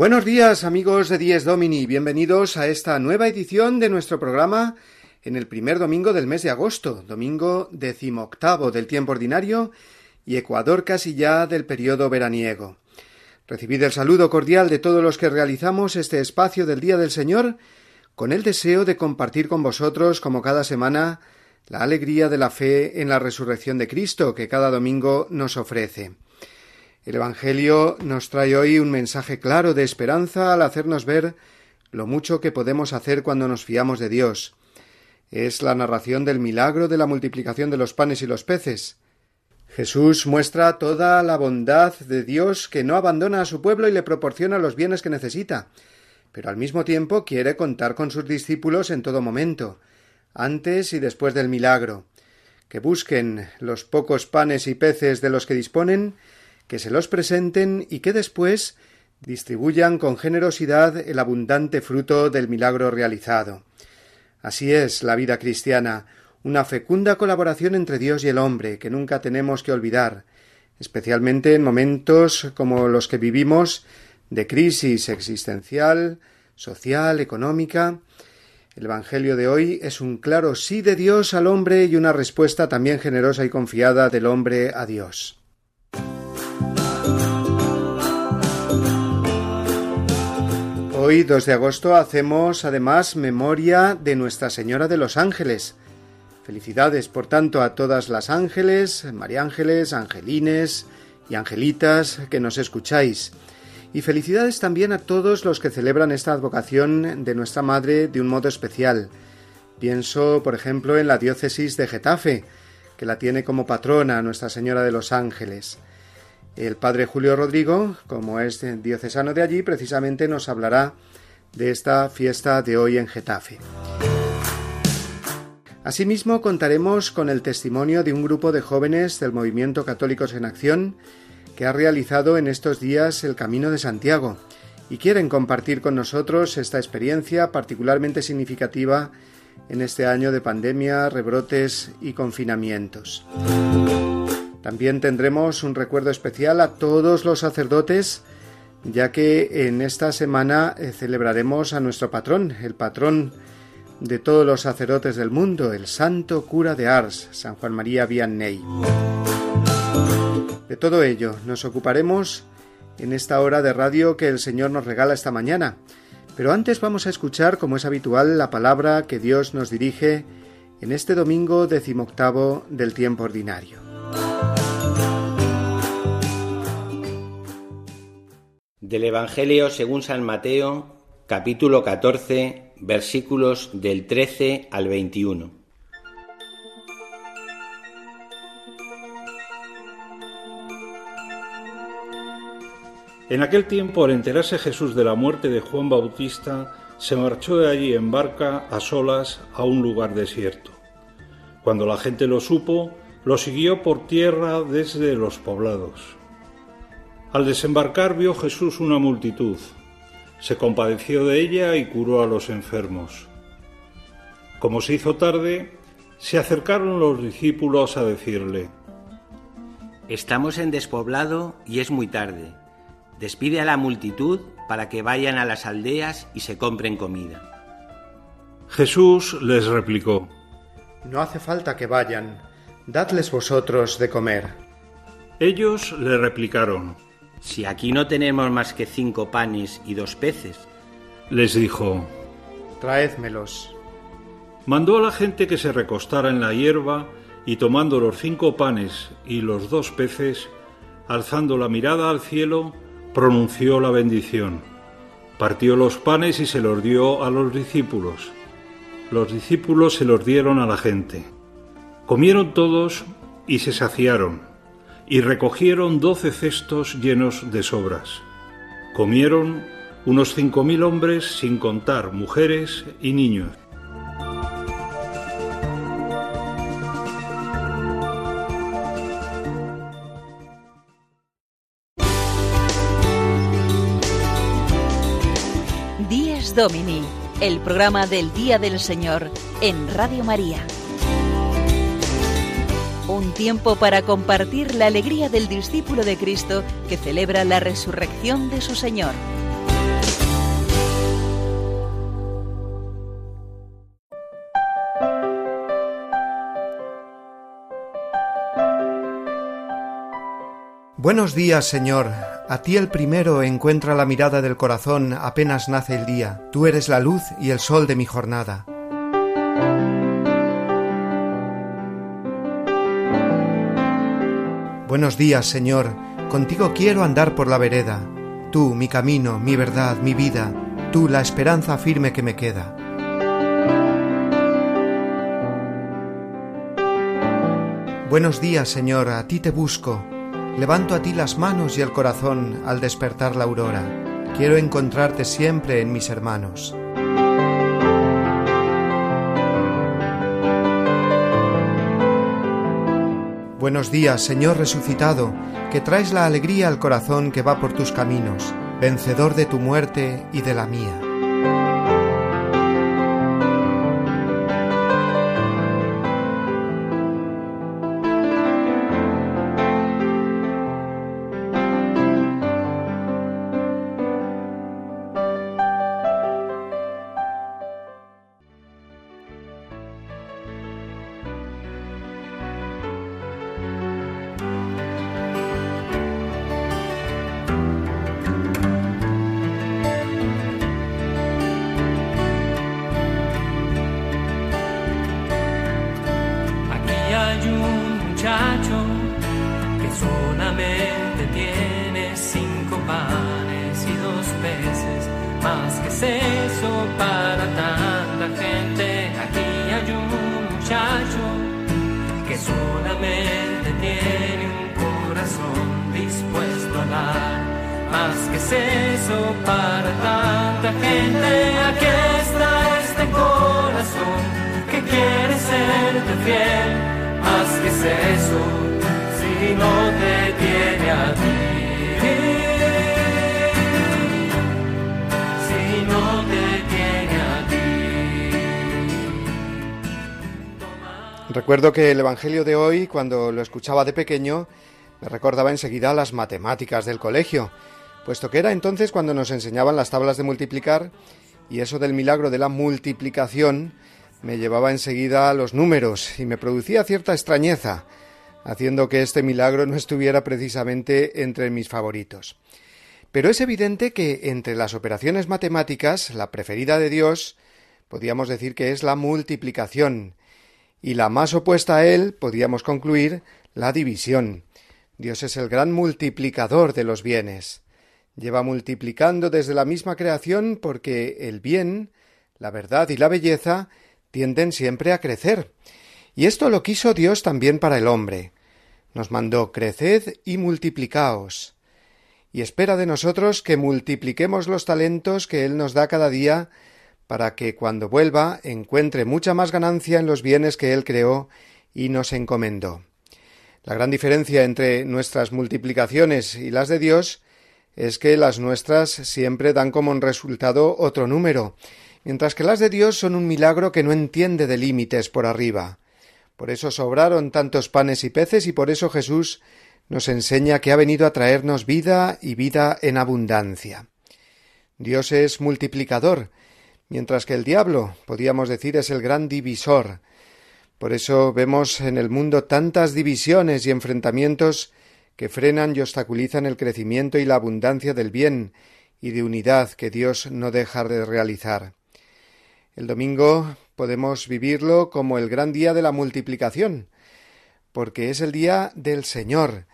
Buenos días amigos de Dies Domini, bienvenidos a esta nueva edición de nuestro programa en el primer domingo del mes de agosto, domingo decimoctavo del tiempo ordinario y Ecuador casi ya del periodo veraniego. Recibid el saludo cordial de todos los que realizamos este espacio del Día del Señor con el deseo de compartir con vosotros, como cada semana, la alegría de la fe en la resurrección de Cristo que cada domingo nos ofrece. El Evangelio nos trae hoy un mensaje claro de esperanza al hacernos ver lo mucho que podemos hacer cuando nos fiamos de Dios. Es la narración del milagro de la multiplicación de los panes y los peces. Jesús muestra toda la bondad de Dios que no abandona a su pueblo y le proporciona los bienes que necesita, pero al mismo tiempo quiere contar con sus discípulos en todo momento, antes y después del milagro, que busquen los pocos panes y peces de los que disponen que se los presenten y que después distribuyan con generosidad el abundante fruto del milagro realizado. Así es la vida cristiana, una fecunda colaboración entre Dios y el hombre que nunca tenemos que olvidar, especialmente en momentos como los que vivimos de crisis existencial, social, económica. El Evangelio de hoy es un claro sí de Dios al hombre y una respuesta también generosa y confiada del hombre a Dios. Hoy, 2 de agosto, hacemos además memoria de Nuestra Señora de los Ángeles. Felicidades, por tanto, a todas las ángeles, María Ángeles, Angelines y Angelitas que nos escucháis. Y felicidades también a todos los que celebran esta advocación de nuestra Madre de un modo especial. Pienso, por ejemplo, en la diócesis de Getafe, que la tiene como patrona Nuestra Señora de los Ángeles. El padre Julio Rodrigo, como es diocesano de allí, precisamente nos hablará de esta fiesta de hoy en Getafe. Asimismo, contaremos con el testimonio de un grupo de jóvenes del movimiento Católicos en Acción que ha realizado en estos días el Camino de Santiago y quieren compartir con nosotros esta experiencia particularmente significativa en este año de pandemia, rebrotes y confinamientos. También tendremos un recuerdo especial a todos los sacerdotes, ya que en esta semana eh, celebraremos a nuestro patrón, el patrón de todos los sacerdotes del mundo, el santo cura de Ars, San Juan María Vianney. De todo ello nos ocuparemos en esta hora de radio que el Señor nos regala esta mañana. Pero antes vamos a escuchar, como es habitual, la palabra que Dios nos dirige en este domingo decimoctavo del tiempo ordinario. Del Evangelio según San Mateo, capítulo 14, versículos del 13 al 21. En aquel tiempo, al enterarse Jesús de la muerte de Juan Bautista, se marchó de allí en barca a solas a un lugar desierto. Cuando la gente lo supo, lo siguió por tierra desde los poblados. Al desembarcar vio Jesús una multitud. Se compadeció de ella y curó a los enfermos. Como se hizo tarde, se acercaron los discípulos a decirle, Estamos en despoblado y es muy tarde. Despide a la multitud para que vayan a las aldeas y se compren comida. Jesús les replicó, No hace falta que vayan, dadles vosotros de comer. Ellos le replicaron, si aquí no tenemos más que cinco panes y dos peces. Les dijo, Traédmelos. Mandó a la gente que se recostara en la hierba y tomando los cinco panes y los dos peces, alzando la mirada al cielo, pronunció la bendición. Partió los panes y se los dio a los discípulos. Los discípulos se los dieron a la gente. Comieron todos y se saciaron, y recogieron doce cestos llenos de sobras. Comieron unos cinco mil hombres sin contar mujeres y niños. Díez Domini, el programa del Día del Señor en Radio María. Un tiempo para compartir la alegría del discípulo de Cristo que celebra la resurrección de su Señor. Buenos días, Señor. A ti el primero encuentra la mirada del corazón apenas nace el día. Tú eres la luz y el sol de mi jornada. Buenos días, Señor. Contigo quiero andar por la vereda. Tú, mi camino, mi verdad, mi vida. Tú, la esperanza firme que me queda. Buenos días, Señor. A ti te busco. Levanto a ti las manos y el corazón al despertar la aurora. Quiero encontrarte siempre en mis hermanos. Buenos días, Señor resucitado, que traes la alegría al corazón que va por tus caminos, vencedor de tu muerte y de la mía. Recuerdo que el Evangelio de hoy, cuando lo escuchaba de pequeño, me recordaba enseguida las matemáticas del colegio, puesto que era entonces cuando nos enseñaban las tablas de multiplicar y eso del milagro de la multiplicación me llevaba enseguida a los números y me producía cierta extrañeza, haciendo que este milagro no estuviera precisamente entre mis favoritos. Pero es evidente que entre las operaciones matemáticas, la preferida de Dios, podríamos decir que es la multiplicación, y la más opuesta a él, podríamos concluir, la división. Dios es el gran multiplicador de los bienes. Lleva multiplicando desde la misma creación porque el bien, la verdad y la belleza tienden siempre a crecer. Y esto lo quiso Dios también para el hombre. Nos mandó creced y multiplicaos. Y espera de nosotros que multipliquemos los talentos que Él nos da cada día para que cuando vuelva encuentre mucha más ganancia en los bienes que Él creó y nos encomendó. La gran diferencia entre nuestras multiplicaciones y las de Dios es que las nuestras siempre dan como resultado otro número, mientras que las de Dios son un milagro que no entiende de límites por arriba. Por eso sobraron tantos panes y peces y por eso Jesús nos enseña que ha venido a traernos vida y vida en abundancia. Dios es multiplicador, mientras que el diablo, podríamos decir, es el gran divisor. Por eso vemos en el mundo tantas divisiones y enfrentamientos que frenan y obstaculizan el crecimiento y la abundancia del bien y de unidad que Dios no deja de realizar. El domingo podemos vivirlo como el gran día de la multiplicación, porque es el día del Señor.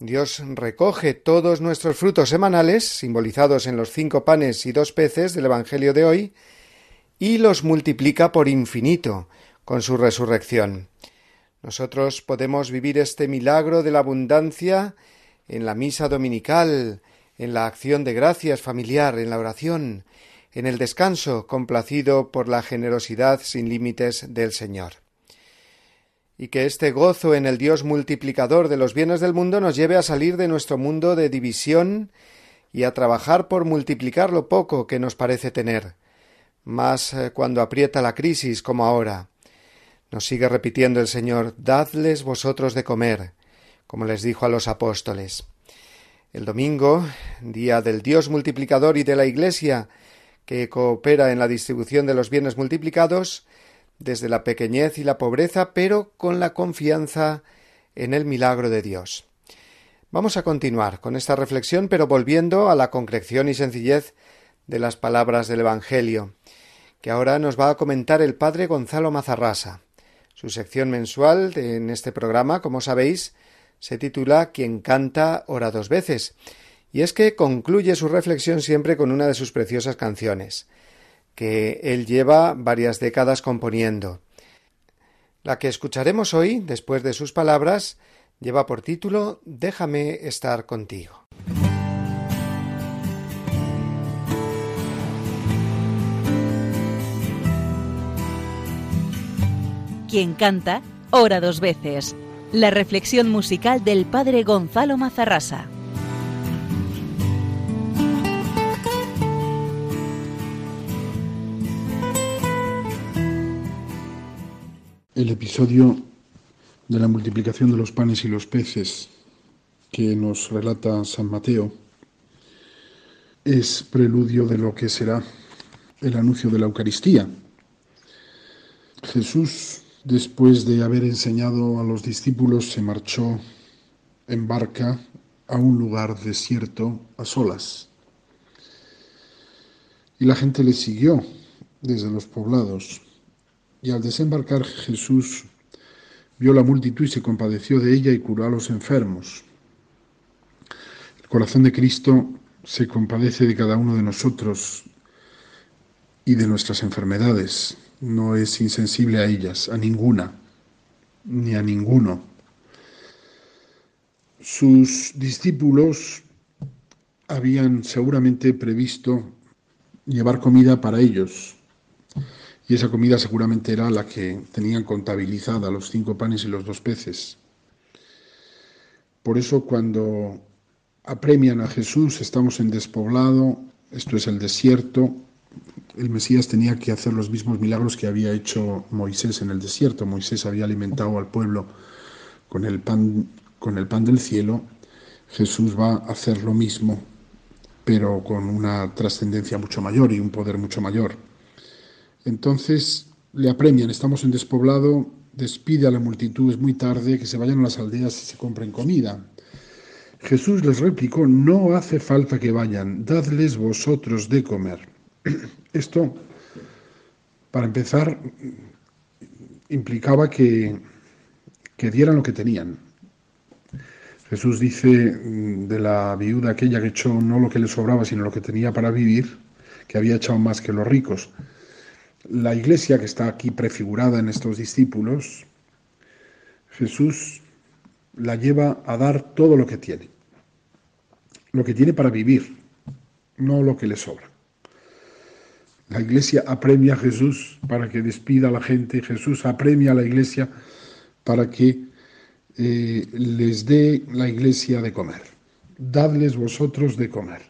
Dios recoge todos nuestros frutos semanales, simbolizados en los cinco panes y dos peces del Evangelio de hoy, y los multiplica por infinito con su resurrección. Nosotros podemos vivir este milagro de la abundancia en la misa dominical, en la acción de gracias familiar, en la oración, en el descanso complacido por la generosidad sin límites del Señor. Y que este gozo en el Dios multiplicador de los bienes del mundo nos lleve a salir de nuestro mundo de división y a trabajar por multiplicar lo poco que nos parece tener, más eh, cuando aprieta la crisis como ahora. Nos sigue repitiendo el Señor Dadles vosotros de comer, como les dijo a los apóstoles. El domingo, día del Dios multiplicador y de la Iglesia, que coopera en la distribución de los bienes multiplicados, desde la pequeñez y la pobreza, pero con la confianza en el milagro de Dios. Vamos a continuar con esta reflexión, pero volviendo a la concreción y sencillez de las palabras del Evangelio, que ahora nos va a comentar el padre Gonzalo Mazarrasa. Su sección mensual en este programa, como sabéis, se titula Quien canta ora dos veces, y es que concluye su reflexión siempre con una de sus preciosas canciones, que él lleva varias décadas componiendo. La que escucharemos hoy, después de sus palabras, lleva por título Déjame estar contigo. Quien canta, ora dos veces. La reflexión musical del padre Gonzalo Mazarrasa. El episodio de la multiplicación de los panes y los peces que nos relata San Mateo es preludio de lo que será el anuncio de la Eucaristía. Jesús, después de haber enseñado a los discípulos, se marchó en barca a un lugar desierto a solas. Y la gente le siguió desde los poblados. Y al desembarcar Jesús vio la multitud y se compadeció de ella y curó a los enfermos. El corazón de Cristo se compadece de cada uno de nosotros y de nuestras enfermedades. No es insensible a ellas, a ninguna, ni a ninguno. Sus discípulos habían seguramente previsto llevar comida para ellos, y esa comida seguramente era la que tenían contabilizada, los cinco panes y los dos peces. Por eso cuando apremian a Jesús, estamos en despoblado, esto es el desierto, el Mesías tenía que hacer los mismos milagros que había hecho Moisés en el desierto. Moisés había alimentado al pueblo con el pan, con el pan del cielo. Jesús va a hacer lo mismo, pero con una trascendencia mucho mayor y un poder mucho mayor. Entonces le apremian, estamos en despoblado, despide a la multitud, es muy tarde, que se vayan a las aldeas y se compren comida. Jesús les replicó, no hace falta que vayan, dadles vosotros de comer. Esto, para empezar, implicaba que, que dieran lo que tenían. Jesús dice de la viuda aquella que echó no lo que le sobraba, sino lo que tenía para vivir, que había echado más que los ricos. La iglesia que está aquí prefigurada en estos discípulos, Jesús la lleva a dar todo lo que tiene, lo que tiene para vivir, no lo que le sobra. La iglesia apremia a Jesús para que despida a la gente, Jesús apremia a la iglesia para que eh, les dé la iglesia de comer. Dadles vosotros de comer.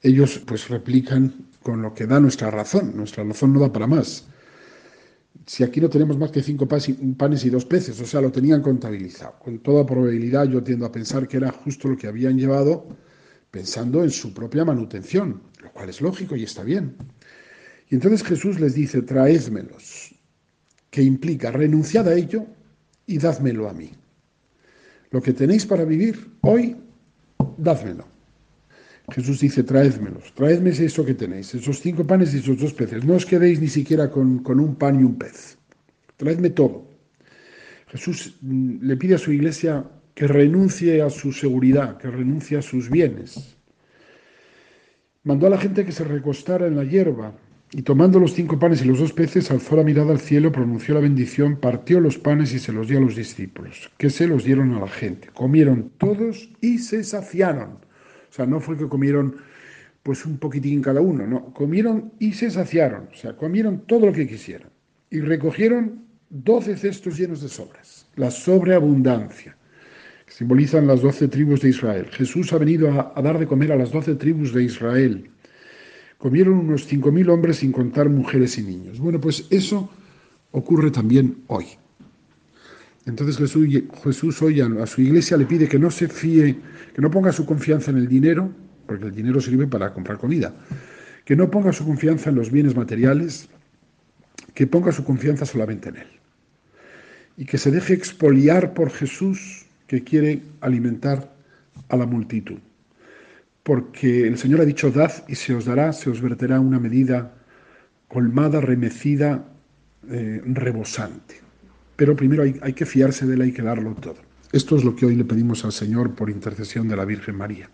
Ellos pues replican con lo que da nuestra razón. Nuestra razón no da para más. Si aquí no tenemos más que cinco panes y dos peces, o sea, lo tenían contabilizado. Con toda probabilidad yo tiendo a pensar que era justo lo que habían llevado pensando en su propia manutención, lo cual es lógico y está bien. Y entonces Jesús les dice, traédmelos, que implica renunciad a ello y dádmelo a mí. Lo que tenéis para vivir hoy, dádmelo. Jesús dice, traédmelos, traédme eso que tenéis, esos cinco panes y esos dos peces. No os quedéis ni siquiera con, con un pan y un pez. Traedme todo. Jesús mm, le pide a su iglesia que renuncie a su seguridad, que renuncie a sus bienes. Mandó a la gente que se recostara en la hierba, Y tomando los cinco panes y los dos peces, alzó la mirada al cielo, pronunció la bendición, partió los panes y se los dio a los discípulos, que se los dieron a la gente. Comieron todos y se saciaron. O sea, no fue que comieron pues un poquitín cada uno, no, comieron y se saciaron, o sea, comieron todo lo que quisieron. Y recogieron doce cestos llenos de sobras, la sobreabundancia. Simbolizan las doce tribus de Israel. Jesús ha venido a, a dar de comer a las doce tribus de Israel Comieron unos 5.000 hombres sin contar mujeres y niños. Bueno, pues eso ocurre también hoy. Entonces Jesús, Jesús hoy a, su iglesia le pide que no se fíe, que no ponga su confianza en el dinero, porque el dinero sirve para comprar comida, que no ponga su confianza en los bienes materiales, que ponga su confianza solamente en Él. Y que se deje expoliar por Jesús que quiere alimentar a la multitud porque el Señor ha dicho, dad y se os dará, se os verterá una medida colmada, remecida, eh, rebosante. Pero primero hay, hay que fiarse de él, hay que darlo todo. Esto es lo que hoy le pedimos al Señor por intercesión de la Virgen María.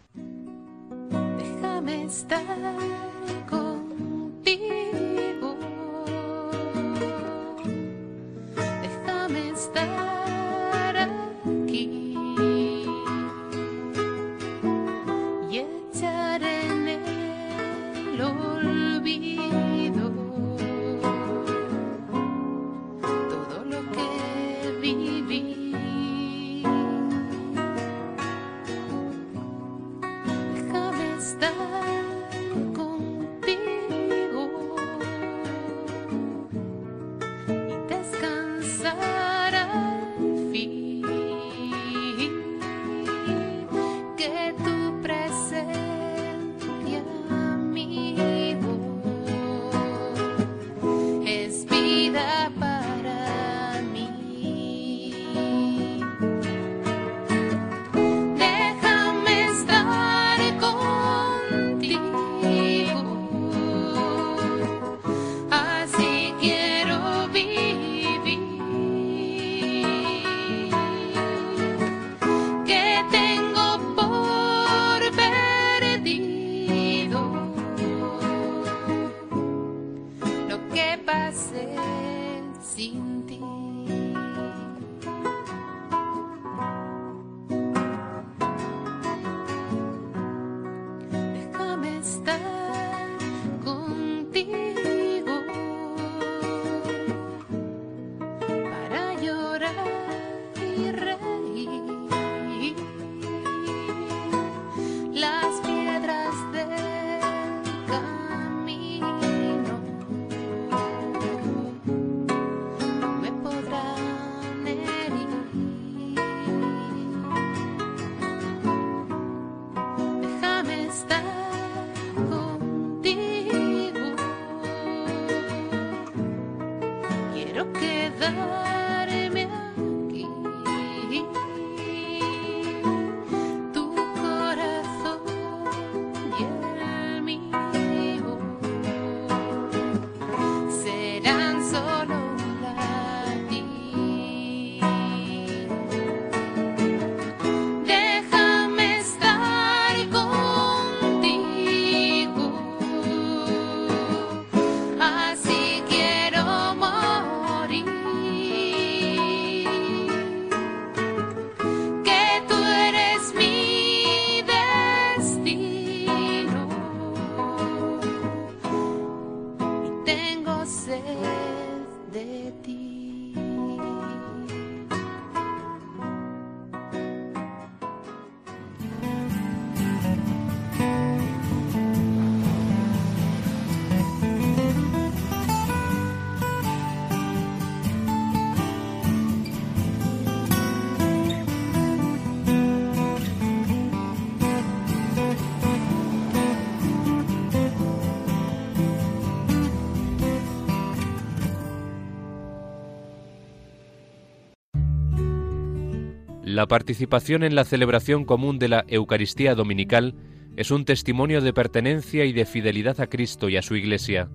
La participación en la celebración común de la Eucaristía Dominical es un testimonio de pertenencia y de fidelidad a Cristo y a su Iglesia.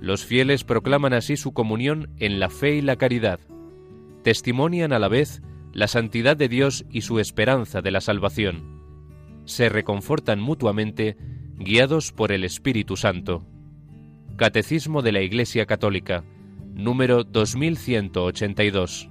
Los fieles proclaman así su comunión en la fe y la caridad. Testimonian a la vez la santidad de Dios y su esperanza de la salvación. Se reconfortan mutuamente, guiados por el Espíritu Santo. Catecismo de la Iglesia Católica, número 2182.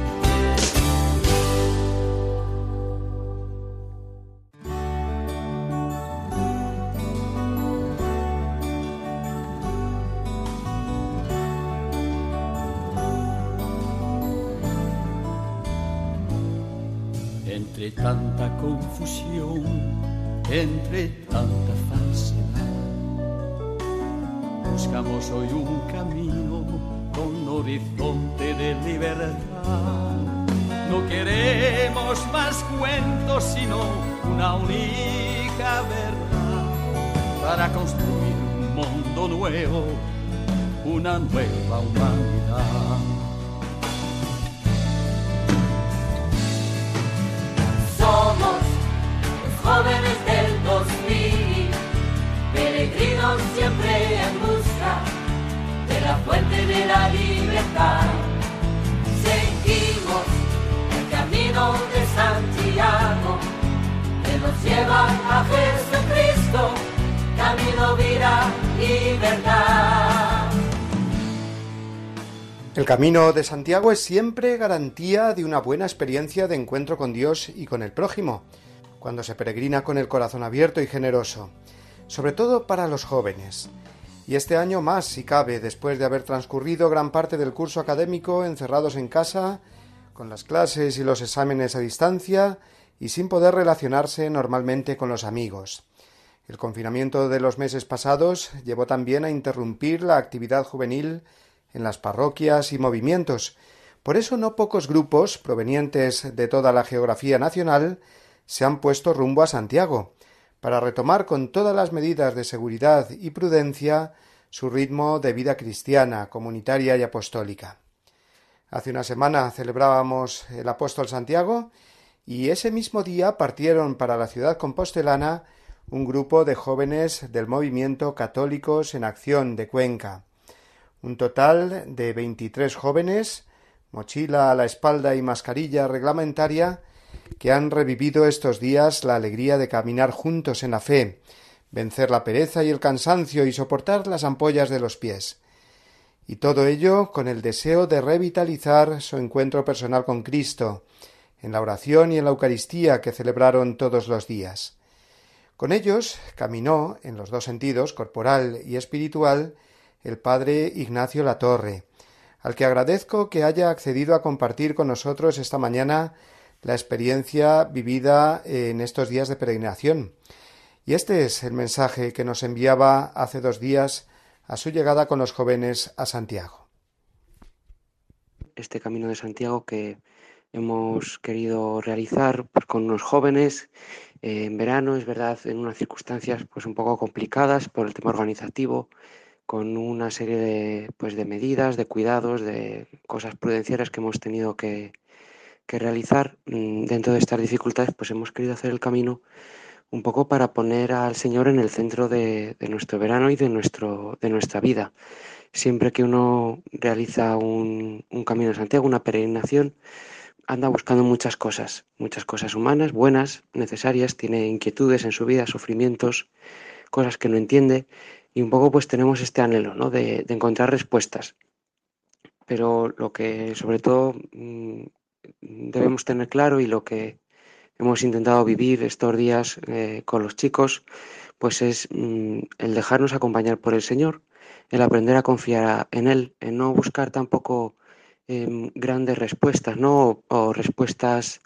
Nueva humanidad. Somos los jóvenes del 2000, peregrinos siempre en busca de la fuente de la libertad. Seguimos el camino de Santiago, que nos lleva a Jesucristo, camino, vida y verdad. El camino de Santiago es siempre garantía de una buena experiencia de encuentro con Dios y con el prójimo, cuando se peregrina con el corazón abierto y generoso, sobre todo para los jóvenes. Y este año más, si cabe, después de haber transcurrido gran parte del curso académico encerrados en casa, con las clases y los exámenes a distancia y sin poder relacionarse normalmente con los amigos. El confinamiento de los meses pasados llevó también a interrumpir la actividad juvenil en las parroquias y movimientos. Por eso no pocos grupos, provenientes de toda la geografía nacional, se han puesto rumbo a Santiago, para retomar con todas las medidas de seguridad y prudencia su ritmo de vida cristiana, comunitaria y apostólica. Hace una semana celebrábamos el apóstol Santiago y ese mismo día partieron para la ciudad compostelana un grupo de jóvenes del movimiento Católicos en Acción de Cuenca un total de veintitrés jóvenes, mochila a la espalda y mascarilla reglamentaria, que han revivido estos días la alegría de caminar juntos en la fe, vencer la pereza y el cansancio y soportar las ampollas de los pies. Y todo ello con el deseo de revitalizar su encuentro personal con Cristo, en la oración y en la Eucaristía que celebraron todos los días. Con ellos caminó, en los dos sentidos, corporal y espiritual, el padre Ignacio Latorre, al que agradezco que haya accedido a compartir con nosotros esta mañana la experiencia vivida en estos días de peregrinación. Y este es el mensaje que nos enviaba hace dos días a su llegada con los jóvenes a Santiago. Este camino de Santiago que hemos querido realizar pues, con los jóvenes eh, en verano, es verdad, en unas circunstancias pues un poco complicadas por el tema organizativo, con una serie de, pues, de medidas, de cuidados, de cosas prudenciales que hemos tenido que, que realizar mm, dentro de estas dificultades, pues hemos querido hacer el camino un poco para poner al Señor en el centro de, nuestro verano y de, nuestro, de nuestra vida. Siempre que uno realiza un, un camino de Santiago, una peregrinación, anda buscando muchas cosas, muchas cosas humanas, buenas, necesarias, tiene inquietudes en su vida, sufrimientos, cosas que no entiende y un poco pues tenemos este anhelo ¿no? de, encontrar respuestas. Pero lo que sobre todo mm, debemos tener claro y lo que hemos intentado vivir estos días eh, con los chicos, pues es mm, el dejarnos acompañar por el Señor, el aprender a confiar en Él, en no buscar tampoco eh, grandes respuestas, ¿no? O, o respuestas,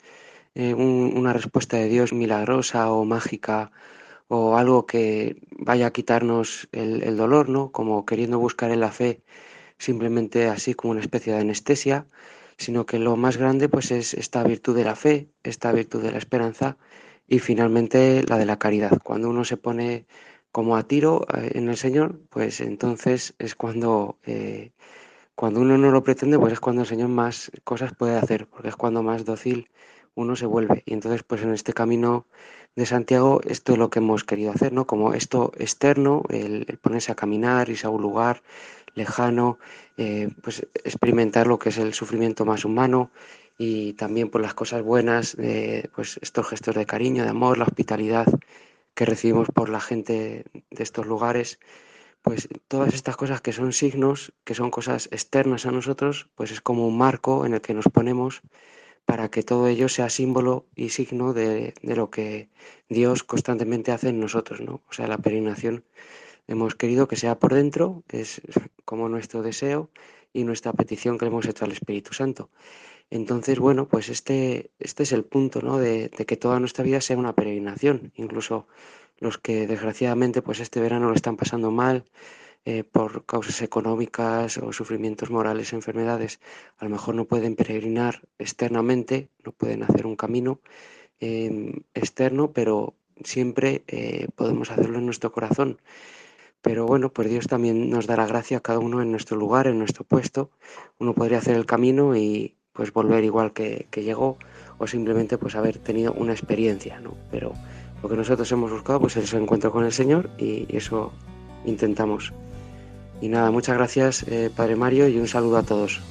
eh, un, una respuesta de Dios milagrosa o mágica o algo que vaya a quitarnos el, el, dolor, ¿no? Como queriendo buscar en la fe simplemente así como una especie de anestesia, sino que lo más grande pues es esta virtud de la fe, esta virtud de la esperanza y finalmente la de la caridad. Cuando uno se pone como a tiro eh, en el Señor, pues entonces es cuando eh, cuando uno no lo pretende, pues es cuando el Señor más cosas puede hacer, porque es cuando más dócil uno se vuelve. Y entonces, pues en este camino de Santiago, esto es lo que hemos querido hacer, ¿no? Como esto externo, el, ponerse a caminar, irse a un lugar lejano, eh, pues experimentar lo que es el sufrimiento más humano y también por pues, las cosas buenas, pues estos gestos de cariño, de amor, la hospitalidad que recibimos por la gente de estos lugares, pues todas estas cosas que son signos, que son cosas externas a nosotros, pues es como un marco en el que nos ponemos para que todo ello sea símbolo y signo de, lo que Dios constantemente hace en nosotros, ¿no? O sea, la peregrinación hemos querido que sea por dentro, es como nuestro deseo y nuestra petición que le hemos hecho al Espíritu Santo. Entonces, bueno, pues este, este es el punto, ¿no? De, de, que toda nuestra vida sea una peregrinación. Incluso los que desgraciadamente, pues este verano lo están pasando mal, eh, por causas económicas o sufrimientos morales, enfermedades, a lo mejor no pueden peregrinar externamente, no pueden hacer un camino em, externo, pero siempre eh, podemos hacerlo en nuestro corazón. Pero bueno, pues Dios también nos dará gracia a cada uno en nuestro lugar, en nuestro puesto. Uno podría hacer el camino y pues volver igual que, que llegó o simplemente pues haber tenido una experiencia, ¿no? Pero lo que nosotros hemos buscado pues es el encuentro con el Señor y eso intentamos. Y nada, muchas gracias, eh, Padre Mario, y un saludo a todos.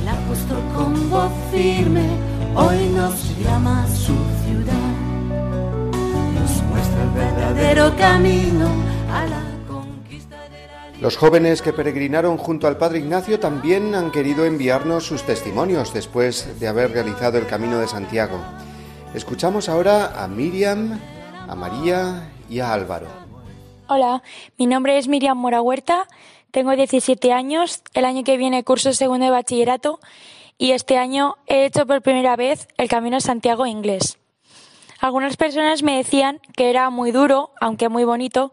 El apóstol con voz firme hoy nos llama a su ciudad, nos muestra el verdadero camino a la conquista de la Los jóvenes que peregrinaron junto al Padre Ignacio también han querido enviarnos sus testimonios después de haber realizado el Camino de Santiago. Escuchamos ahora a Miriam, a María y a Álvaro. Hola, mi nombre es Miriam Mora Huerta, tengo 17 años, el año que viene curso segundo de bachillerato y este año he hecho por primera vez el Camino Santiago inglés. Algunas personas me decían que era muy duro, aunque muy bonito,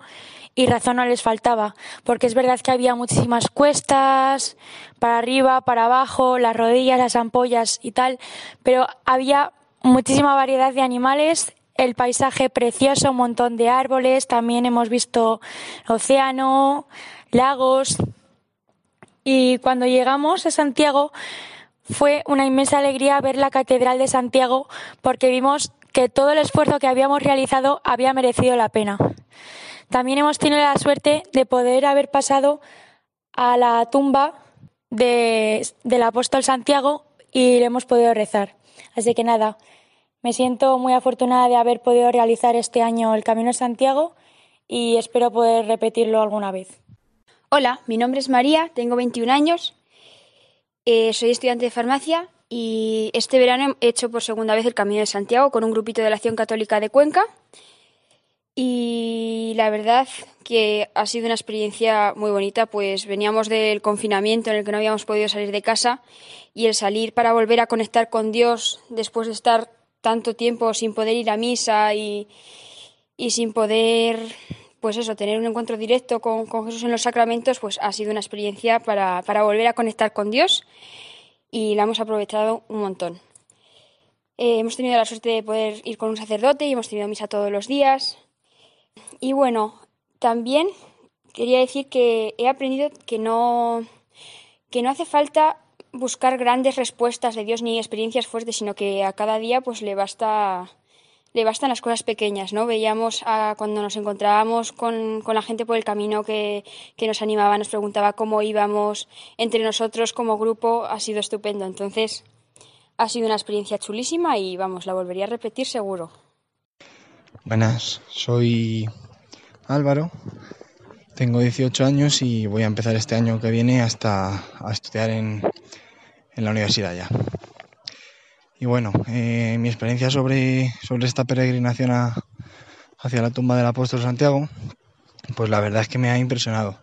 y razón no les faltaba, porque es verdad que había muchísimas cuestas, para arriba, para abajo, las rodillas, las ampollas y tal, pero había muchísima variedad de animales el paisaje precioso, un montón de árboles, también hemos visto océano, lagos. Y cuando llegamos a Santiago fue una inmensa alegría ver la Catedral de Santiago porque vimos que todo el esfuerzo que habíamos realizado había merecido la pena. También hemos tenido la suerte de poder haber pasado a la tumba del apóstol Santiago y le hemos podido rezar. Así que nada, me siento muy afortunada de haber podido realizar este año el Camino de Santiago y espero poder repetirlo alguna vez. Hola, mi nombre es María, tengo 21 años, eh, soy estudiante de farmacia y este verano he hecho por segunda vez el Camino de Santiago con un grupito de la Acción Católica de Cuenca y la verdad que ha sido una experiencia muy bonita, pues veníamos del confinamiento en el que no habíamos podido salir de casa y el salir para volver a conectar con Dios después de estar tanto tiempo sin poder ir a misa y, sin poder, pues eso, tener un encuentro directo con, Jesús en los sacramentos, pues ha sido una experiencia para, volver a conectar con Dios y la hemos aprovechado un montón. Eh, hemos tenido la suerte de poder ir con un sacerdote y hemos tenido misa todos los días. Y bueno, también quería decir que he aprendido que no, que no hace falta buscar grandes respuestas de Dios ni experiencias fuertes, sino que a cada día pues le basta le bastan las cosas pequeñas, ¿no? Veíamos a, cuando nos encontrábamos con, con, la gente por el camino que, que, nos animaba, nos preguntaba cómo íbamos entre nosotros como grupo, ha sido estupendo. Entonces, ha sido una experiencia chulísima y vamos, la volvería a repetir seguro. Buenas, soy Álvaro, tengo 18 años y voy a empezar este año que viene hasta a estudiar en, en la universidad ya. Y bueno, eh, mi experiencia sobre, sobre esta peregrinación hacia la tumba del apóstol Santiago, pues la verdad es que me ha impresionado,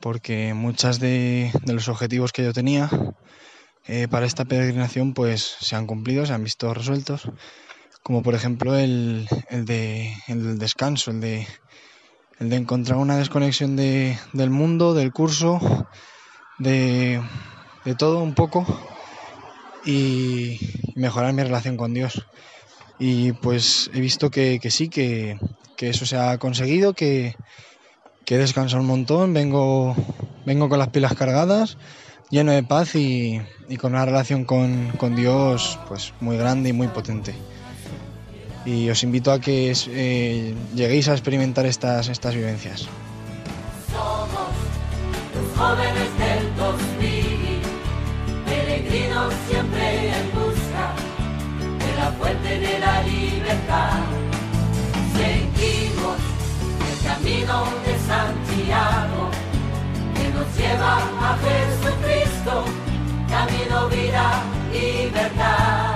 porque muchas de, los objetivos que yo tenía eh, para esta peregrinación pues se han cumplido, se han visto resueltos, como por ejemplo el, de, el del descanso, el de, el de encontrar una desconexión de, del mundo, del curso, de, de todo un poco y mejorar mi relación con Dios. Y pues he visto que, sí, que, eso se ha conseguido, que, que he descansado un montón, vengo, vengo con las pilas cargadas, lleno de paz y, con una relación con, con, Dios pues muy grande y muy potente. Y os invito a que eh, lleguéis a experimentar estas, estas vivencias. Somos los jóvenes del 2000, peregrinos siempre en busca de la fuente de la libertad. Seguimos el camino de Santiago que nos lleva a Jesucristo, camino, vida y verdad.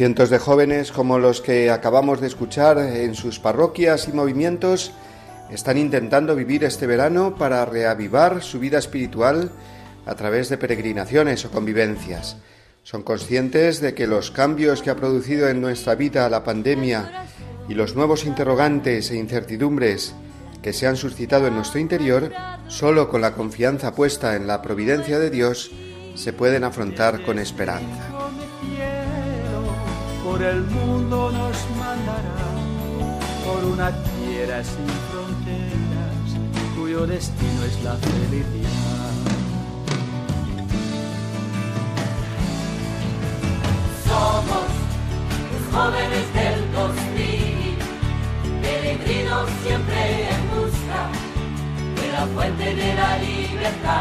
Cientos de jóvenes como los que acabamos de escuchar en sus parroquias y movimientos están intentando vivir este verano para reavivar su vida espiritual a través de peregrinaciones o convivencias. Son conscientes de que los cambios que ha producido en nuestra vida la pandemia y los nuevos interrogantes e incertidumbres que se han suscitado en nuestro interior, solo con la confianza puesta en la providencia de Dios, se pueden afrontar con esperanza. Por el mundo nos mandará, por una tierra sin fronteras, cuyo destino es la felicidad. Somos jóvenes del 2000, peregrinos siempre en de la fuente de la libertad.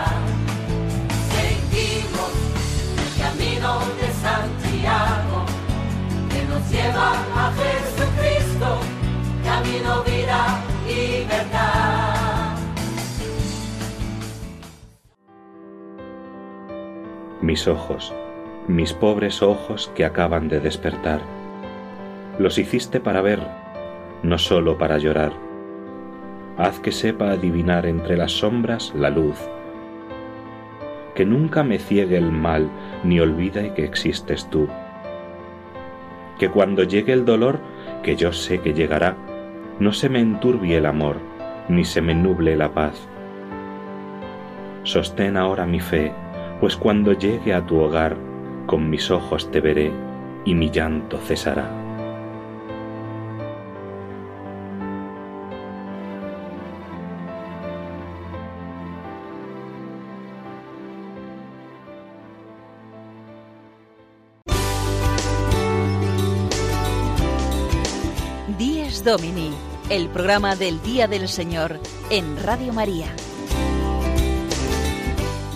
Camino, vida y verdad. Mis ojos, mis pobres ojos que acaban de despertar, los hiciste para ver, no solo para llorar. Haz que sepa adivinar entre las sombras la luz, que nunca me ciegue el mal ni olvide que existes tú, que cuando llegue el dolor, que yo sé que llegará, no se me enturbie el amor, ni se me nuble la paz. Sostén ahora mi fe, pues cuando llegue a tu hogar, con mis ojos te veré y mi llanto cesará. 10 Domini, el programa del Día del Señor en Radio María.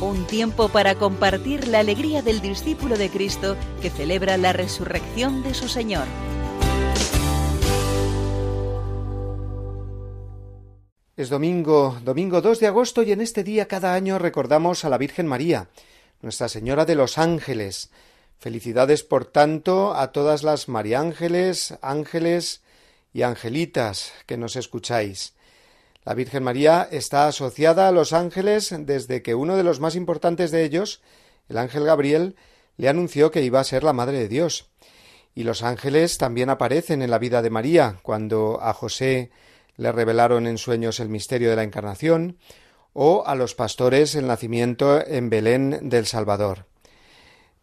Un tiempo para compartir la alegría del discípulo de Cristo que celebra la resurrección de su Señor. Es domingo, domingo 2 de agosto y en este día cada año recordamos a la Virgen María, Nuestra Señora de los Ángeles. Felicidades, por tanto, a todas las María Ángeles, ángeles y angelitas que nos escucháis. La Virgen María está asociada a los ángeles desde que uno de los más importantes de ellos, el ángel Gabriel, le anunció que iba a ser la Madre de Dios. Y los ángeles también aparecen en la vida de María, cuando a José le revelaron en sueños el misterio de la Encarnación, o a los pastores el nacimiento en Belén del Salvador.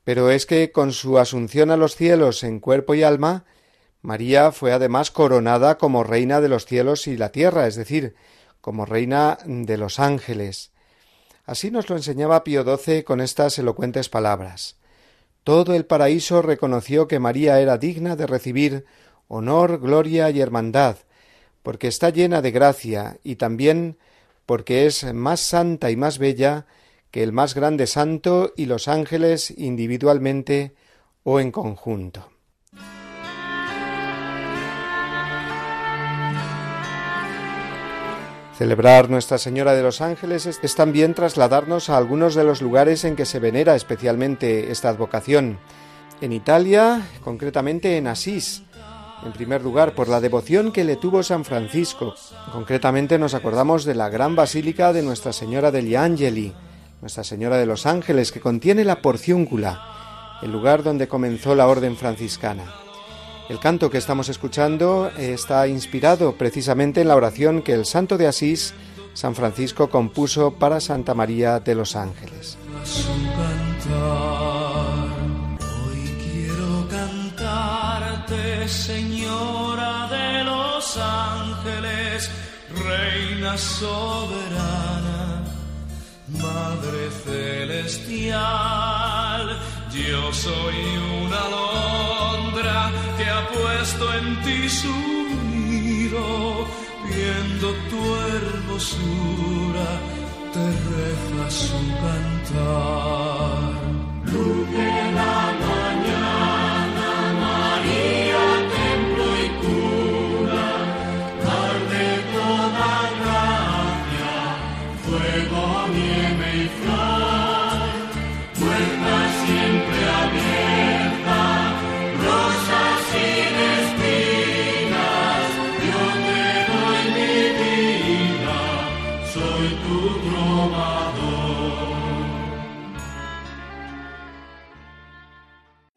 Pero es que con su asunción a los cielos en cuerpo y alma, María fue además coronada como reina de los cielos y la tierra, es decir, como reina de los ángeles. Así nos lo enseñaba Pío XII con estas elocuentes palabras. Todo el paraíso reconoció que María era digna de recibir honor, gloria y hermandad, porque está llena de gracia y también porque es más santa y más bella que el más grande santo y los ángeles individualmente o en conjunto. Celebrar Nuestra Señora de los Ángeles es, también trasladarnos a algunos de los lugares en que se venera especialmente esta advocación. En Italia, concretamente en Asís, en primer lugar por la devoción que le tuvo San Francisco. Concretamente nos acordamos de la gran basílica de Nuestra Señora degli Angeli, Nuestra Señora de los Ángeles, que contiene la Porciúncula, el lugar donde comenzó la orden franciscana. El canto que estamos escuchando está inspirado precisamente en la oración que el santo de Asís, San Francisco, compuso para Santa María de los Ángeles. Hoy quiero cantarte, Señora de los Ángeles, Reina soberana Madre celestial, yo soy que ha puesto en ti su nido, viendo tu hermosura, te reza su cantar. Luz de la mañana,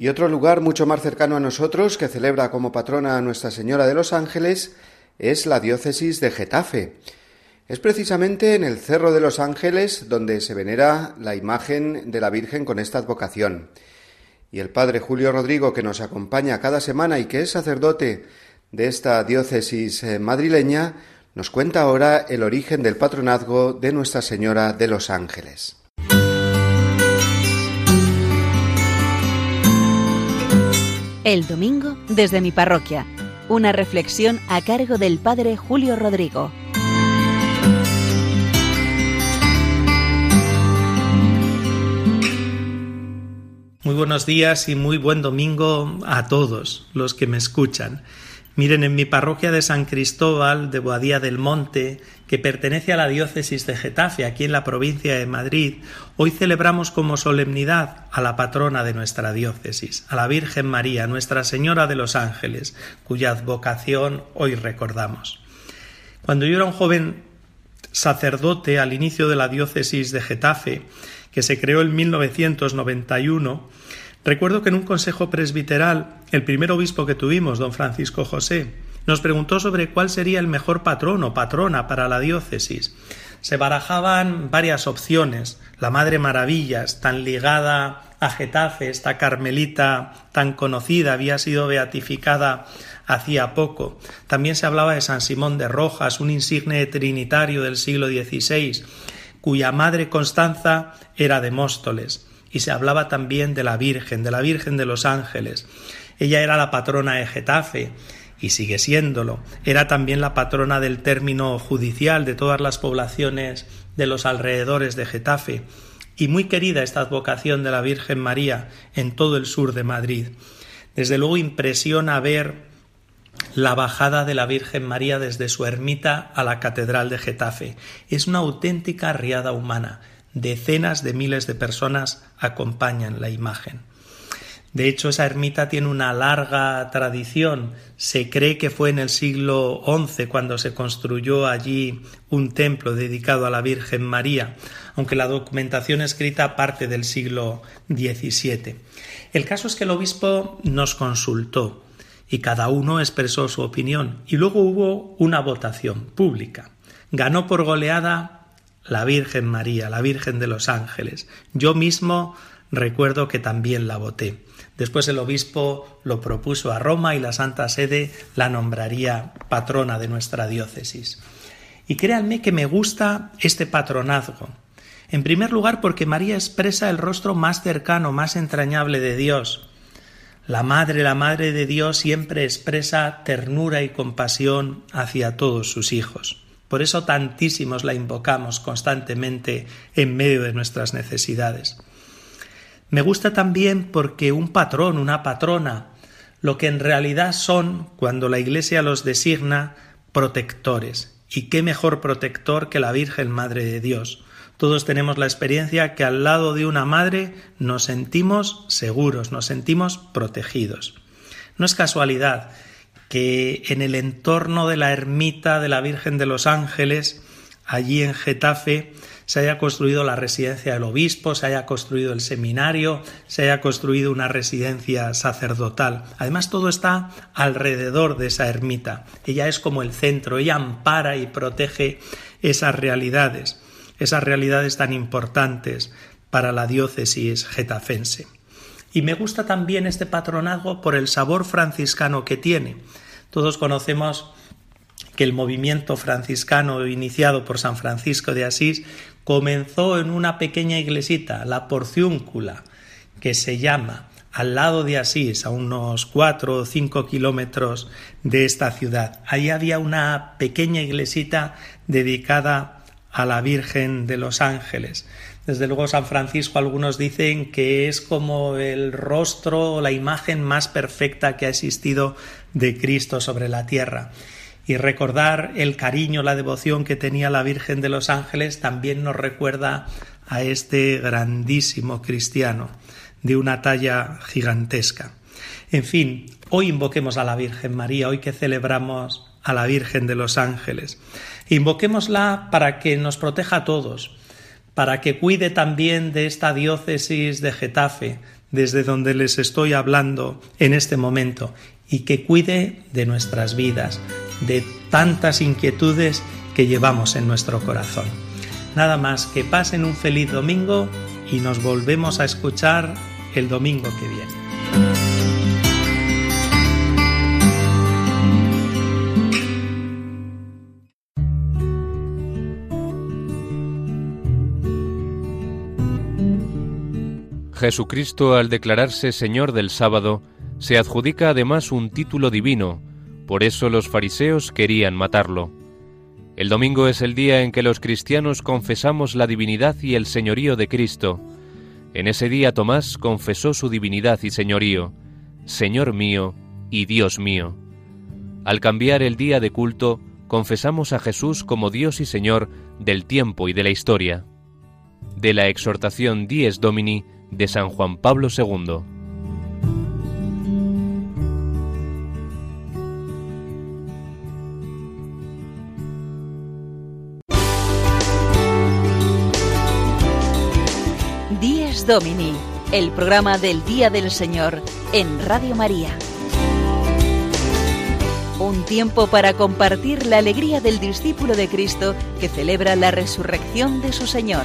Y otro lugar mucho más cercano a nosotros que celebra como patrona a Nuestra Señora de los Ángeles es la diócesis de Getafe. Es precisamente en el Cerro de los Ángeles donde se venera la imagen de la Virgen con esta advocación. Y el padre Julio Rodrigo, que nos acompaña cada semana y que es sacerdote de esta diócesis eh, madrileña, nos cuenta ahora el origen del patronazgo de Nuestra Señora de los Ángeles. El domingo desde mi parroquia. Una reflexión a cargo del padre Julio Rodrigo. Muy buenos días y muy buen domingo a todos los que me escuchan. Miren, en mi parroquia de San Cristóbal de Boadía del Monte, que pertenece a la diócesis de Getafe, aquí en la provincia de Madrid, hoy celebramos como solemnidad a la patrona de nuestra diócesis, a la Virgen María, Nuestra Señora de los Ángeles, cuya advocación hoy recordamos. Cuando yo era un joven sacerdote al inicio de la diócesis de Getafe, que se creó en 1991, recuerdo que en un consejo presbiteral, el primer obispo que tuvimos, don Francisco José, nos preguntó sobre cuál sería el mejor patrón o patrona para la diócesis. Se barajaban varias opciones. La Madre Maravillas, tan ligada a Getafe, esta carmelita tan conocida, había sido beatificada hacía poco. También se hablaba de San Simón de Rojas, un insigne trinitario del siglo XVI, cuya madre Constanza era de Móstoles, y se hablaba también de la Virgen, de la Virgen de los Ángeles. Ella era la patrona de Getafe, y sigue siéndolo. Era también la patrona del término judicial de todas las poblaciones de los alrededores de Getafe, y muy querida esta advocación de la Virgen María en todo el sur de Madrid. Desde luego impresiona ver la bajada de la Virgen María desde su ermita a la Catedral de Getafe. Es una auténtica riada humana. Decenas de miles de personas acompañan la imagen. De hecho, esa ermita tiene una larga tradición. Se cree que fue en el siglo XI cuando se construyó allí un templo dedicado a la Virgen María, aunque la documentación escrita parte del siglo XVII. El caso es que el obispo nos consultó y cada uno expresó su opinión y luego hubo una votación pública. Ganó por goleada la Virgen María, la Virgen de los Ángeles. Yo mismo recuerdo que también la voté. Después el obispo lo propuso a Roma y la Santa Sede la nombraría patrona de nuestra diócesis. Y créanme que me gusta este patronazgo. En primer lugar porque María expresa el rostro más cercano, más entrañable de Dios. La Madre, la Madre de Dios siempre expresa ternura y compasión hacia todos sus hijos. Por eso tantísimos la invocamos constantemente en medio de nuestras necesidades. Me gusta también porque un patrón, una patrona, lo que en realidad son, cuando la Iglesia los designa, protectores. ¿Y qué mejor protector que la Virgen Madre de Dios? Todos tenemos la experiencia que al lado de una madre nos sentimos seguros, nos sentimos protegidos. No es casualidad que en el entorno de la ermita de la Virgen de los Ángeles, allí en Getafe, se haya construido la residencia del obispo, se haya construido el seminario, se haya construido una residencia sacerdotal. Además, todo está alrededor de esa ermita. Ella es como el centro, ella ampara y protege esas realidades, esas realidades tan importantes para la diócesis getafense. Y me gusta también este patronazgo por el sabor franciscano que tiene. Todos conocemos que el movimiento franciscano iniciado por San Francisco de Asís comenzó en una pequeña iglesita, la Porciúncula, que se llama al lado de Asís, a unos cuatro o cinco kilómetros de esta ciudad. Allí había una pequeña iglesita dedicada a la Virgen de los Ángeles. Desde luego San Francisco algunos dicen que es como el rostro o la imagen más perfecta que ha existido de Cristo sobre la tierra. Y recordar el cariño, la devoción que tenía la Virgen de los Ángeles también nos recuerda a este grandísimo cristiano de una talla gigantesca. En fin, hoy invoquemos a la Virgen María, hoy que celebramos a la Virgen de los Ángeles. Invoquémosla para que nos proteja a todos, para que cuide también de esta diócesis de Getafe, desde donde les estoy hablando en este momento, y que cuide de nuestras vidas, de tantas inquietudes que llevamos en nuestro corazón. Nada más que pasen un feliz domingo y nos volvemos a escuchar el domingo que viene. Jesucristo, al declararse Señor del sábado, se adjudica además un título divino, por eso los fariseos querían matarlo. El domingo es el día en que los cristianos confesamos la divinidad y el señorío de Cristo. En ese día Tomás confesó su divinidad y señorío, Señor mío y Dios mío. Al cambiar el día de culto, confesamos a Jesús como Dios y Señor del tiempo y de la historia. De la exhortación Dies Domini de San Juan Pablo II. Domini, el programa del Día del Señor en Radio María. Un tiempo para compartir la alegría del discípulo de Cristo que celebra la resurrección de su Señor.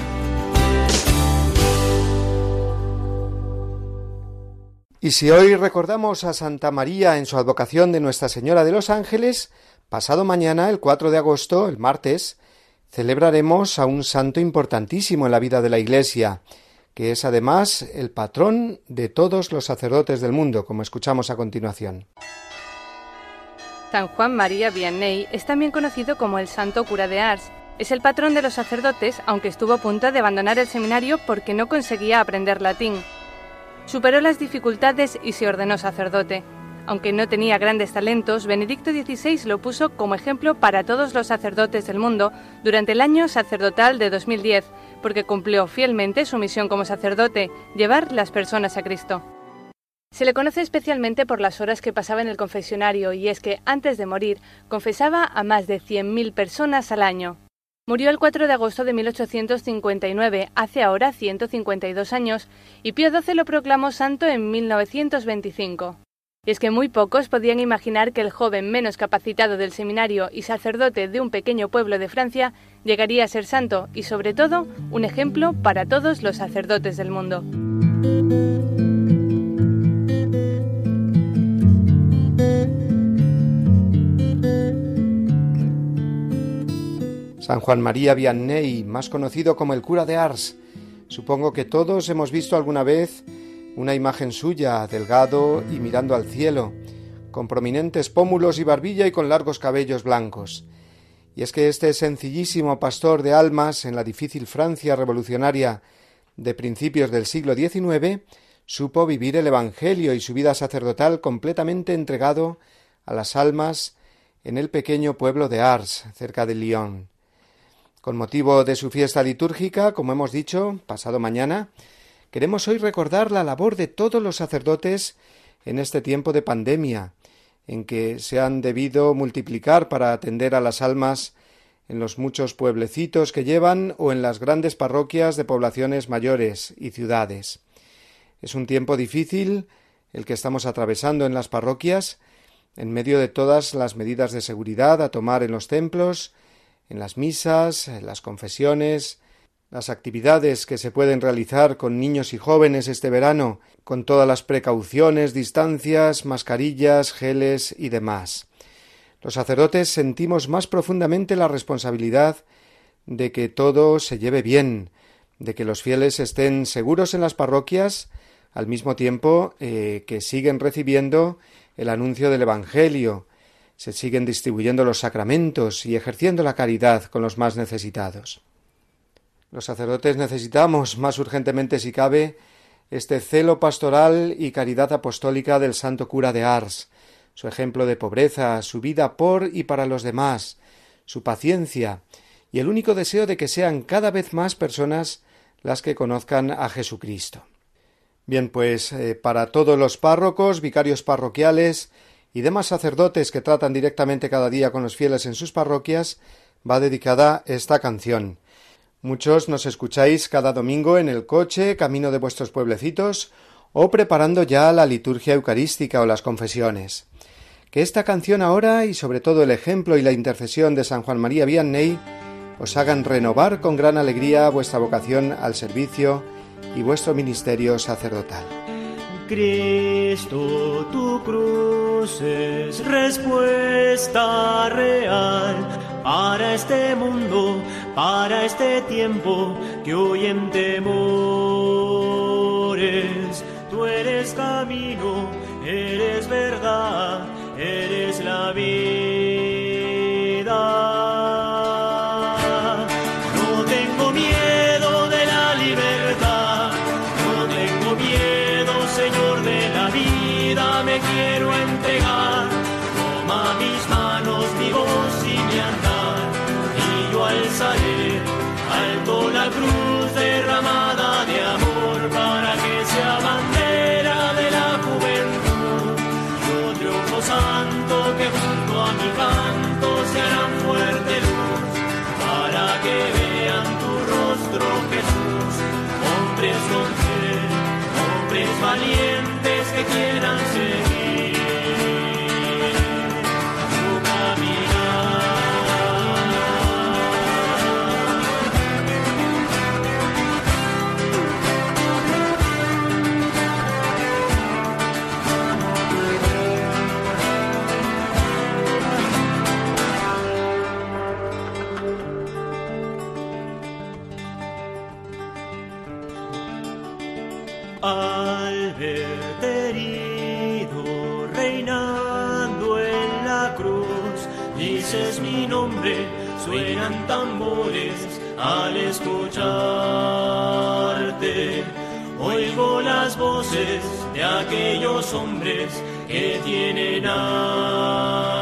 Y si hoy recordamos a Santa María en su advocación de Nuestra Señora de los Ángeles, pasado mañana, el 4 de agosto, el martes, celebraremos a un santo importantísimo en la vida de la Iglesia, que es además el patrón de todos los sacerdotes del mundo, como escuchamos a continuación. San Juan María Vianney es también conocido como el Santo Cura de Ars. Es el patrón de los sacerdotes, aunque estuvo a punto de abandonar el seminario porque no conseguía aprender latín. Superó las dificultades y se ordenó sacerdote. Aunque no tenía grandes talentos, Benedicto XVI lo puso como ejemplo para todos los sacerdotes del mundo durante el año sacerdotal de 2010, porque cumplió fielmente su misión como sacerdote, llevar las personas a Cristo. Se le conoce especialmente por las horas que pasaba en el confesionario y es que, antes de morir, confesaba a más de 100.000 personas al año. Murió el 4 de agosto de 1859, hace ahora 152 años, y Pío XII lo proclamó santo en 1925. Y es que muy pocos podían imaginar que el joven menos capacitado del seminario y sacerdote de un pequeño pueblo de Francia llegaría a ser santo y, sobre todo, un ejemplo para todos los sacerdotes del mundo. San Juan María Vianney, más conocido como el cura de Ars. Supongo que todos hemos visto alguna vez una imagen suya, delgado y mirando al cielo, con prominentes pómulos y barbilla y con largos cabellos blancos. Y es que este sencillísimo pastor de almas en la difícil Francia revolucionaria de principios del siglo XIX supo vivir el Evangelio y su vida sacerdotal completamente entregado a las almas en el pequeño pueblo de Ars, cerca de Lyon. Con motivo de su fiesta litúrgica, como hemos dicho, pasado mañana, queremos hoy recordar la labor de todos los sacerdotes en este tiempo de pandemia, en que se han debido multiplicar para atender a las almas en los muchos pueblecitos que llevan o en las grandes parroquias de poblaciones mayores y ciudades. Es un tiempo difícil el que estamos atravesando en las parroquias, en medio de todas las medidas de seguridad a tomar en los templos, en las misas, en las confesiones, las actividades que se pueden realizar con niños y jóvenes este verano, con todas las precauciones, distancias, mascarillas, geles y demás. Los sacerdotes sentimos más profundamente la responsabilidad de que todo se lleve bien, de que los fieles estén seguros en las parroquias, al mismo tiempo eh, que siguen recibiendo el anuncio del Evangelio, se siguen distribuyendo los sacramentos y ejerciendo la caridad con los más necesitados. Los sacerdotes necesitamos más urgentemente si cabe este celo pastoral y caridad apostólica del santo cura de Ars, su ejemplo de pobreza, su vida por y para los demás, su paciencia y el único deseo de que sean cada vez más personas las que conozcan a Jesucristo. Bien, pues eh, para todos los párrocos, vicarios parroquiales y demás sacerdotes que tratan directamente cada día con los fieles en sus parroquias, va dedicada esta canción. Muchos nos escucháis cada domingo en el coche, camino de vuestros pueblecitos, o preparando ya la liturgia eucarística o las confesiones. Que esta canción ahora, y sobre todo el ejemplo y la intercesión de San Juan María Vianney, os hagan renovar con gran alegría vuestra vocación al servicio y vuestro ministerio sacerdotal. Cristo, tu cruz es respuesta real para este mundo, para este tiempo que hoy en temores. Tú eres camino, eres verdad, eres la vida. Suenan de aquellos hombres que tienen hambre.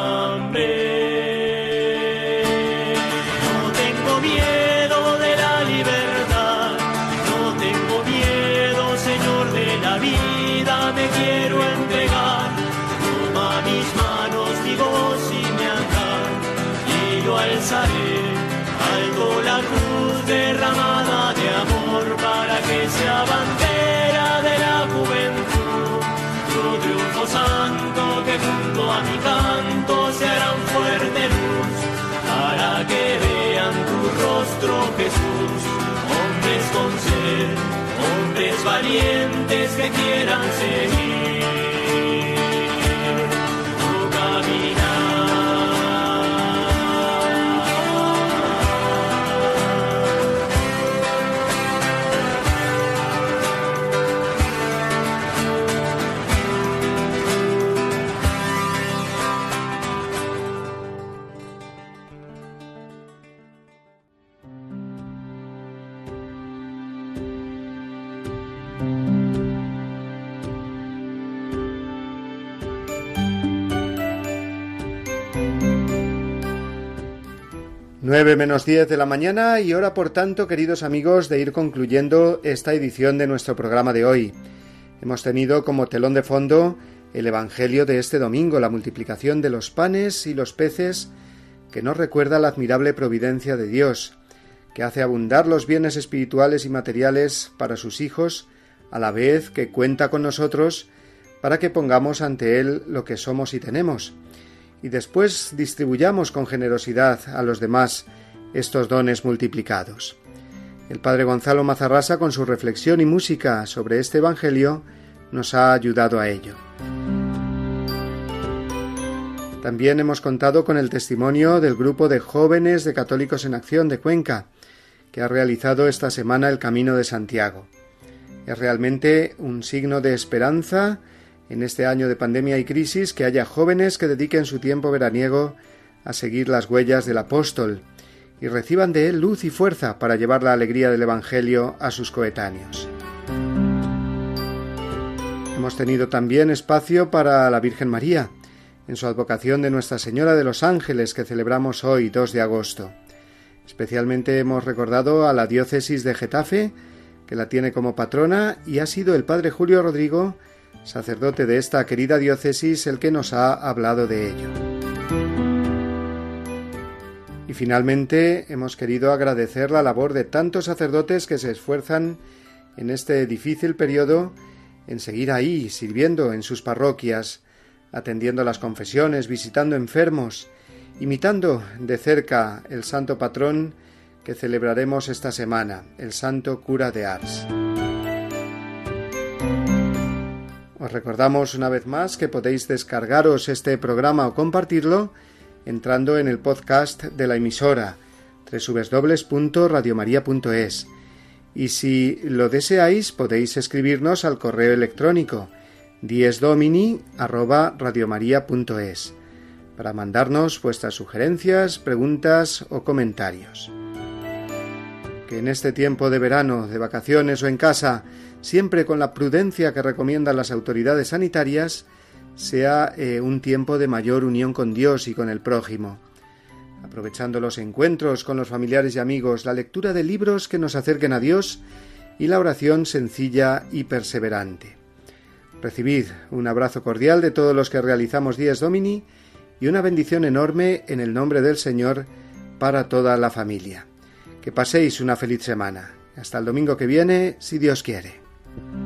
Valientes que quieran seguir. Nueve menos diez de la mañana y hora por tanto, queridos amigos, de ir concluyendo esta edición de nuestro programa de hoy. Hemos tenido como telón de fondo el Evangelio de este domingo, la multiplicación de los panes y los peces, que nos recuerda la admirable providencia de Dios, que hace abundar los bienes espirituales y materiales para sus hijos, a la vez que cuenta con nosotros para que pongamos ante Él lo que somos y tenemos, y después distribuyamos con generosidad a los demás estos dones multiplicados. El padre Gonzalo Mazarrasa, con su reflexión y música sobre este Evangelio, nos ha ayudado a ello. También hemos contado con el testimonio del grupo de jóvenes de Católicos en Acción de Cuenca, que ha realizado esta semana el Camino de Santiago. Es realmente un signo de esperanza en este año de pandemia y crisis que haya jóvenes que dediquen su tiempo veraniego a seguir las huellas del apóstol y reciban de él luz y fuerza para llevar la alegría del Evangelio a sus coetáneos. Hemos tenido también espacio para la Virgen María, en su advocación de Nuestra Señora de los Ángeles que celebramos hoy 2 de agosto. Especialmente hemos recordado a la diócesis de Getafe, que la tiene como patrona, y ha sido el Padre Julio Rodrigo, sacerdote de esta querida diócesis, el que nos ha hablado de ello. Y finalmente hemos querido agradecer la labor de tantos sacerdotes que se esfuerzan en este difícil periodo en seguir ahí, sirviendo en sus parroquias, atendiendo las confesiones, visitando enfermos, imitando de cerca el santo patrón que celebraremos esta semana, el santo cura de Ars. Os recordamos una vez más que podéis descargaros este programa o compartirlo entrando en el podcast de la emisora www.radiomaria.es y si lo deseáis podéis escribirnos al correo electrónico diesdomini@radiomaria.es para mandarnos vuestras sugerencias, preguntas o comentarios. Que en este tiempo de verano, de vacaciones o en casa, siempre con la prudencia que recomiendan las autoridades sanitarias, sea eh, un tiempo de mayor unión con Dios y con el prójimo. Aprovechando los encuentros con los familiares y amigos, la lectura de libros que nos acerquen a Dios y la oración sencilla y perseverante. Recibid un abrazo cordial de todos los que realizamos Días Domini y una bendición enorme en el nombre del Señor para toda la familia. Que paséis una feliz semana. Hasta el domingo que viene, si Dios quiere. Thank you.